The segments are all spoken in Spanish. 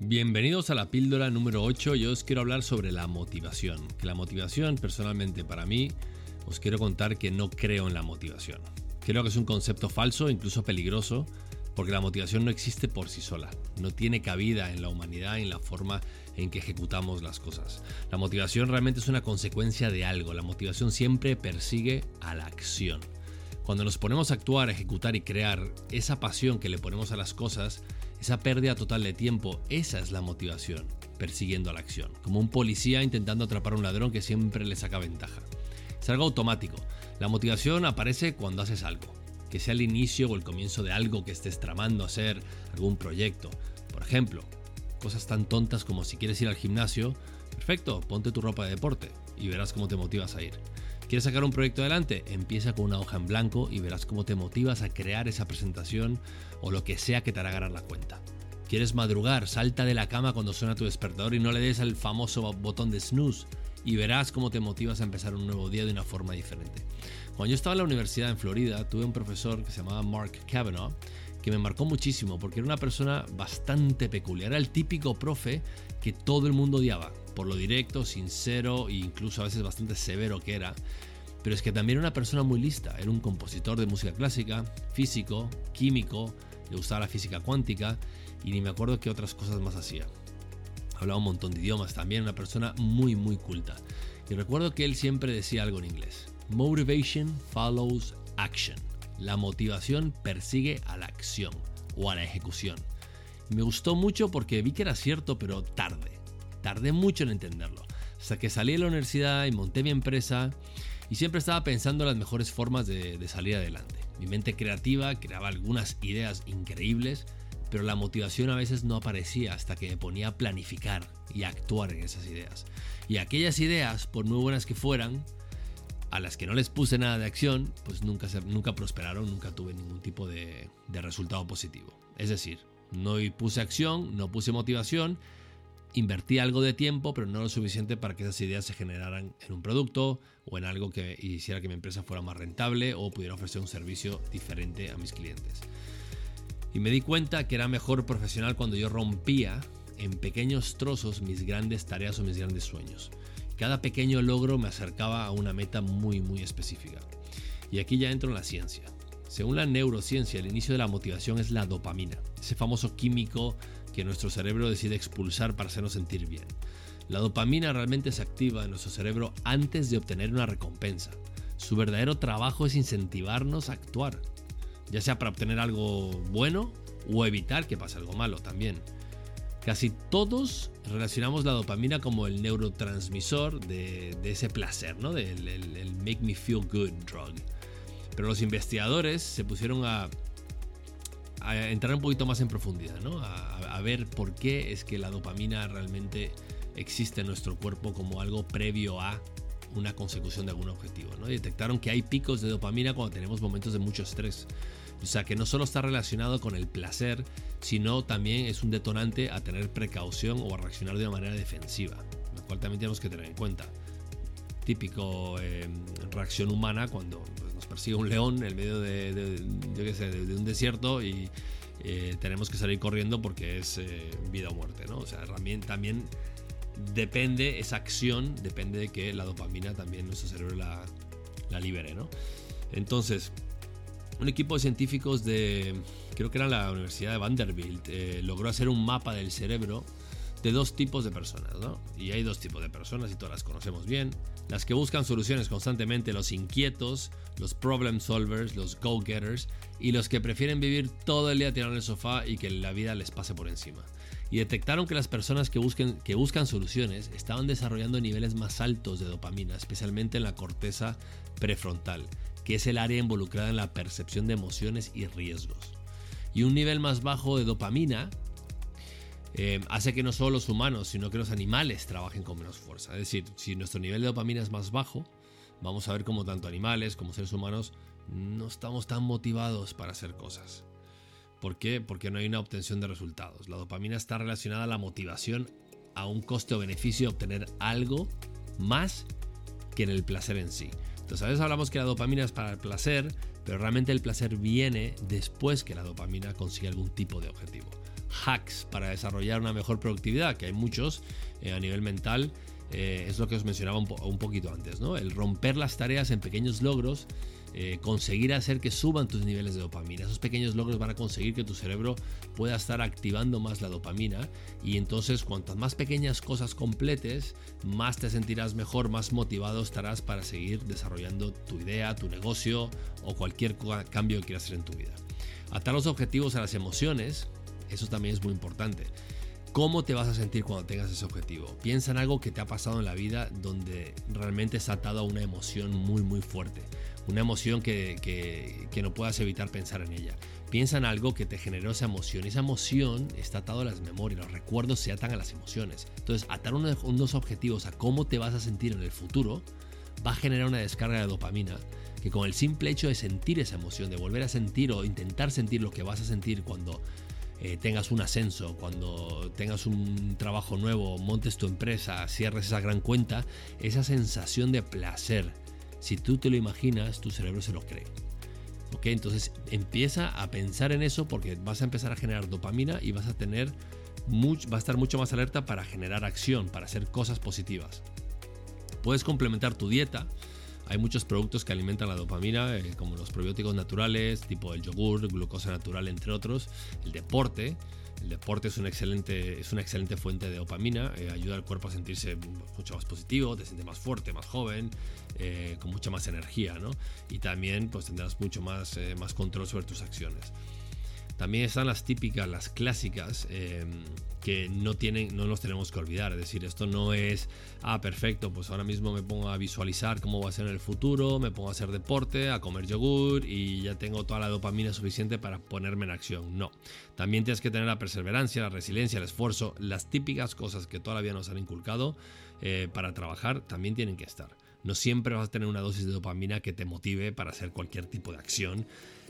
Bienvenidos a la píldora número 8. Yo os quiero hablar sobre la motivación. Que la motivación, personalmente para mí, os quiero contar que no creo en la motivación. Creo que es un concepto falso, incluso peligroso, porque la motivación no existe por sí sola. No tiene cabida en la humanidad, en la forma en que ejecutamos las cosas. La motivación realmente es una consecuencia de algo. La motivación siempre persigue a la acción. Cuando nos ponemos a actuar, ejecutar y crear esa pasión que le ponemos a las cosas, esa pérdida total de tiempo, esa es la motivación, persiguiendo la acción, como un policía intentando atrapar a un ladrón que siempre le saca ventaja. Es algo automático. La motivación aparece cuando haces algo, que sea el inicio o el comienzo de algo que estés tramando hacer, algún proyecto. Por ejemplo, cosas tan tontas como si quieres ir al gimnasio, perfecto, ponte tu ropa de deporte y verás cómo te motivas a ir. ¿Quieres sacar un proyecto adelante? Empieza con una hoja en blanco y verás cómo te motivas a crear esa presentación o lo que sea que te hará ganar la cuenta. ¿Quieres madrugar? Salta de la cama cuando suena tu despertador y no le des al famoso botón de snooze y verás cómo te motivas a empezar un nuevo día de una forma diferente. Cuando yo estaba en la universidad en Florida, tuve un profesor que se llamaba Mark Kavanaugh que me marcó muchísimo porque era una persona bastante peculiar. Era el típico profe que todo el mundo odiaba por lo directo, sincero e incluso a veces bastante severo que era. Pero es que también era una persona muy lista, era un compositor de música clásica, físico, químico, le gustaba la física cuántica y ni me acuerdo qué otras cosas más hacía. Hablaba un montón de idiomas también, una persona muy muy culta. Y recuerdo que él siempre decía algo en inglés. Motivation follows action. La motivación persigue a la acción o a la ejecución. Me gustó mucho porque vi que era cierto, pero tarde. Tardé mucho en entenderlo. Hasta que salí de la universidad y monté mi empresa y siempre estaba pensando en las mejores formas de, salir adelante. Mi mente creativa creaba algunas ideas increíbles, pero la motivación a veces no aparecía hasta que me ponía a planificar y actuar en esas ideas. Y aquellas ideas, por muy buenas que fueran, a las que no les puse nada de acción, pues nunca, nunca prosperaron, nunca tuve ningún tipo de, de resultado positivo. Es decir, no puse acción, no puse motivación invertí algo de tiempo, pero no lo suficiente para que esas ideas se generaran en un producto o en algo que hiciera que mi empresa fuera más rentable o pudiera ofrecer un servicio diferente a mis clientes. Y me di cuenta que era mejor profesional cuando yo rompía en pequeños trozos mis grandes tareas o mis grandes sueños. Cada pequeño logro me acercaba a una meta muy muy específica. Y aquí ya entro en la ciencia. Según la neurociencia, el inicio de la motivación es la dopamina, ese famoso químico que nuestro cerebro decide expulsar para hacernos sentir bien. La dopamina realmente se activa en nuestro cerebro antes de obtener una recompensa. Su verdadero trabajo es incentivarnos a actuar, ya sea para obtener algo bueno o evitar que pase algo malo también. Casi todos relacionamos la dopamina como el neurotransmisor de, ese placer, ¿no? Del el make me feel good drug. Pero los investigadores se pusieron a a entrar un poquito más en profundidad, ¿no? A, ver por qué es que la dopamina realmente existe en nuestro cuerpo como algo previo a una consecución de algún objetivo. ¿no? detectaron que hay picos de dopamina cuando tenemos momentos de mucho estrés. O sea que no solo está relacionado con el placer, sino también es un detonante a tener precaución o a reaccionar de una manera defensiva, lo cual también tenemos que tener en cuenta. Típico eh, reacción humana cuando persigue un león en medio de, de, un desierto y eh, tenemos que salir corriendo porque es eh, vida o muerte, ¿no? O sea, también, también depende, esa acción depende de que la dopamina también nuestro cerebro la, la libere, ¿no? Entonces, un equipo de científicos de, creo que era la Universidad de Vanderbilt, eh, logró hacer un mapa del cerebro de dos tipos de personas, ¿no? Y hay dos tipos de personas y todas las conocemos bien. Las que buscan soluciones constantemente, los inquietos, los problem solvers, los go-getters y los que prefieren vivir todo el día tirado en el sofá y que la vida les pase por encima. Y detectaron que las personas que, busquen, que buscan soluciones estaban desarrollando niveles más altos de dopamina, especialmente en la corteza prefrontal, que es el área involucrada en la percepción de emociones y riesgos. Y un nivel más bajo de dopamina eh, hace que no solo los humanos, sino que los animales trabajen con menos fuerza. Es decir, si nuestro nivel de dopamina es más bajo, vamos a ver cómo tanto animales como seres humanos no estamos tan motivados para hacer cosas. ¿Por qué? Porque no hay una obtención de resultados. La dopamina está relacionada a la motivación a un coste o beneficio de obtener algo más que en el placer en sí. Entonces a veces hablamos que la dopamina es para el placer, pero realmente el placer viene después que la dopamina consigue algún tipo de objetivo. hacks para desarrollar una mejor productividad, que hay muchos eh, a nivel mental, eh, es lo que os mencionaba un, poquito antes, ¿no? El romper las tareas en pequeños logros, eh, conseguir hacer que suban tus niveles de dopamina. Esos pequeños logros van a conseguir que tu cerebro pueda estar activando más la dopamina y entonces cuantas más pequeñas cosas completes, más te sentirás mejor, más motivado estarás para seguir desarrollando tu idea, tu negocio o cualquier cambio que quieras hacer en tu vida. Atar los objetivos a las emociones, eso también es muy importante. ¿Cómo te vas a sentir cuando tengas ese objetivo? Piensa en algo que te ha pasado en la vida donde realmente está atado a una emoción muy muy fuerte. Una emoción que, que, no puedas evitar pensar en ella. Piensa en algo que te generó esa emoción. Esa emoción está atado a las memorias. Los recuerdos se atan a las emociones. Entonces, atar unos objetivos a cómo te vas a sentir en el futuro va a generar una descarga de dopamina que con el simple hecho de sentir esa emoción, de volver a sentir o intentar sentir lo que vas a sentir cuando eh, tengas un ascenso, cuando tengas un trabajo nuevo, montes tu empresa, cierres esa gran cuenta, esa sensación de placer, si tú te lo imaginas, tu cerebro se lo cree. ¿Ok? Entonces empieza a pensar en eso porque vas a empezar a generar dopamina y vas a tener va a estar mucho más alerta para generar acción, para hacer cosas positivas. Puedes complementar tu dieta hay muchos productos que alimentan la dopamina, eh, como los probióticos naturales, tipo el yogur, glucosa natural, entre otros. El deporte. El deporte es, una excelente, es una excelente fuente de dopamina, eh, ayuda al cuerpo a sentirse mucho más positivo, te sientes más fuerte, más joven, eh, con mucha más energía, ¿no? Y también pues tendrás mucho más, más control sobre tus acciones. También están las típicas, las clásicas, em, que no, tienen, no nos tenemos que olvidar. Es decir, esto no es, ah, perfecto, pues ahora mismo me pongo a visualizar cómo va a ser en el futuro, me pongo a hacer deporte, a comer yogur y ya tengo toda la dopamina suficiente para ponerme en acción. No. También tienes que tener la perseverancia, la resiliencia, el esfuerzo, las típicas cosas que todavía nos han inculcado eh, para trabajar también tienen que estar. No siempre vas a tener una dosis de dopamina que te motive para hacer cualquier tipo de acción.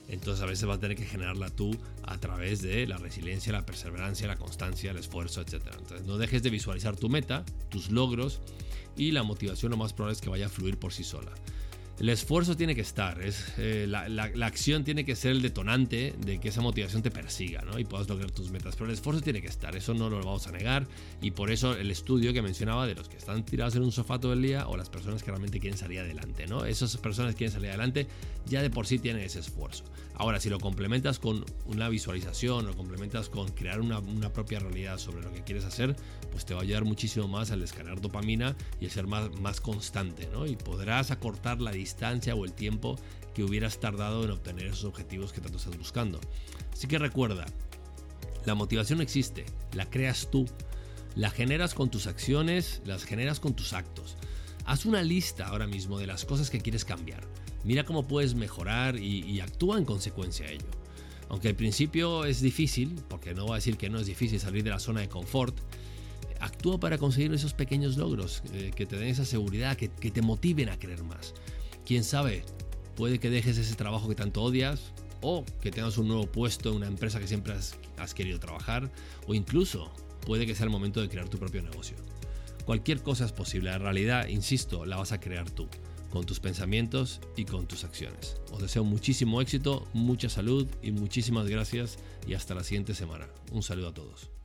Entonces a veces vas a tener que generarla tú a través de la resiliencia, la perseverancia, la constancia, el esfuerzo, etc. Entonces no dejes de visualizar tu meta, tus logros y la motivación lo más probable es que vaya a fluir por sí sola. El esfuerzo tiene que estar, es, eh, la, acción tiene que ser el detonante de que esa motivación te persiga ¿no? y puedas lograr tus metas, pero el esfuerzo tiene que estar, eso no lo vamos a negar y por eso el estudio que mencionaba de los que están tirados en un sofá todo el día o las personas que realmente quieren salir adelante, ¿no? esas personas que quieren salir adelante ya de por sí tienen ese esfuerzo. Ahora, si lo complementas con una visualización, lo complementas con crear una, propia realidad sobre lo que quieres hacer, pues te va a ayudar muchísimo más al descargar dopamina y a ser más, más constante, ¿no? Y podrás acortar la distancia o el tiempo que hubieras tardado en obtener esos objetivos que tanto estás buscando. Así que recuerda, la motivación existe, la creas tú, la generas con tus acciones, las generas con tus actos. Haz una lista ahora mismo de las cosas que quieres cambiar Mira cómo puedes mejorar y, actúa en consecuencia a ello. Aunque al principio es difícil, porque no voy a decir que no es difícil salir de la zona de confort, actúa para conseguir esos pequeños logros eh, que te den esa seguridad, que, te motiven a querer más. Quién sabe, puede que dejes ese trabajo que tanto odias o que tengas un nuevo puesto en una empresa que siempre has querido trabajar o incluso puede que sea el momento de crear tu propio negocio. Cualquier cosa es posible, la realidad, insisto, la vas a crear tú con tus pensamientos y con tus acciones. Os deseo muchísimo éxito, mucha salud y muchísimas gracias y hasta la siguiente semana. Un saludo a todos.